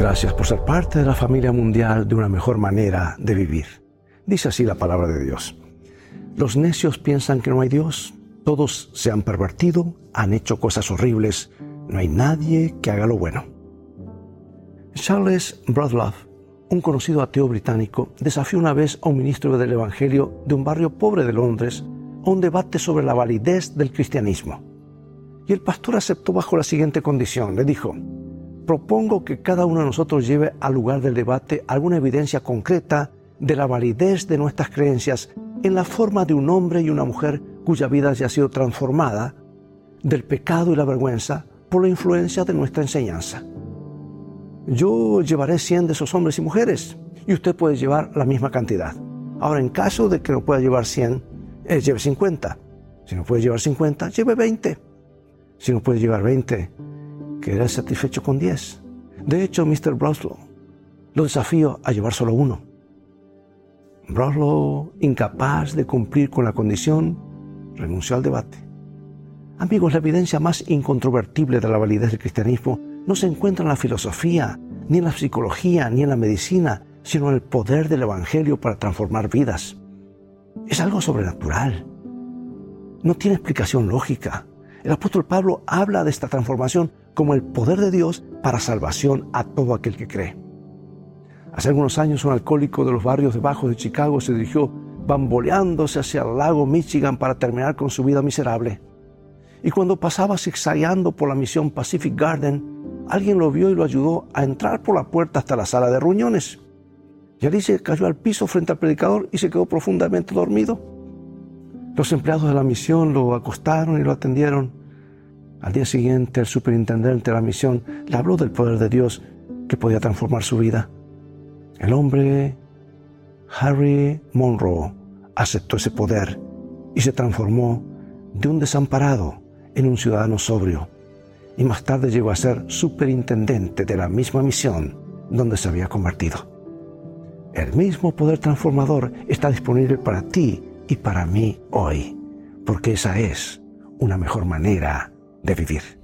gracias por ser parte de la familia mundial de una mejor manera de vivir. Dice así la palabra de Dios. Los necios piensan que no hay Dios, todos se han pervertido, han hecho cosas horribles, no hay nadie que haga lo bueno. Charles Bradlaugh, un conocido ateo británico, desafió una vez a un ministro del Evangelio de un barrio pobre de Londres a un debate sobre la validez del cristianismo. Y el pastor aceptó bajo la siguiente condición. Le dijo, propongo que cada uno de nosotros lleve al lugar del debate alguna evidencia concreta de la validez de nuestras creencias en la forma de un hombre y una mujer cuya vida ya ha sido transformada del pecado y la vergüenza por la influencia de nuestra enseñanza. Yo llevaré 100 de esos hombres y mujeres y usted puede llevar la misma cantidad. Ahora, en caso de que no pueda llevar 100, eh, lleve 50. Si no puede llevar 50, lleve 20. Si no puede llevar 20, quede satisfecho con 10. De hecho, Mr. Broslow lo desafío a llevar solo uno. Broslow, incapaz de cumplir con la condición, renunció al debate. Amigos, la evidencia más incontrovertible de la validez del cristianismo no se encuentra en la filosofía, ni en la psicología, ni en la medicina, sino en el poder del Evangelio para transformar vidas. Es algo sobrenatural. No tiene explicación lógica. El apóstol Pablo habla de esta transformación como el poder de Dios para salvación a todo aquel que cree. Hace algunos años un alcohólico de los barrios de bajos de Chicago se dirigió bamboleándose hacia el lago Michigan para terminar con su vida miserable. Y cuando pasaba zigzagueando por la misión Pacific Garden, alguien lo vio y lo ayudó a entrar por la puerta hasta la sala de reuniones. Y allí se cayó al piso frente al predicador y se quedó profundamente dormido. Los empleados de la misión lo acostaron y lo atendieron. Al día siguiente, el superintendente de la misión le habló del poder de Dios que podía transformar su vida. El hombre, Harry Monroe, aceptó ese poder y se transformó de un desamparado en un ciudadano sobrio. Y más tarde llegó a ser superintendente de la misma misión donde se había convertido. El mismo poder transformador está disponible para ti y para mí hoy, porque esa es una mejor manera de vivir.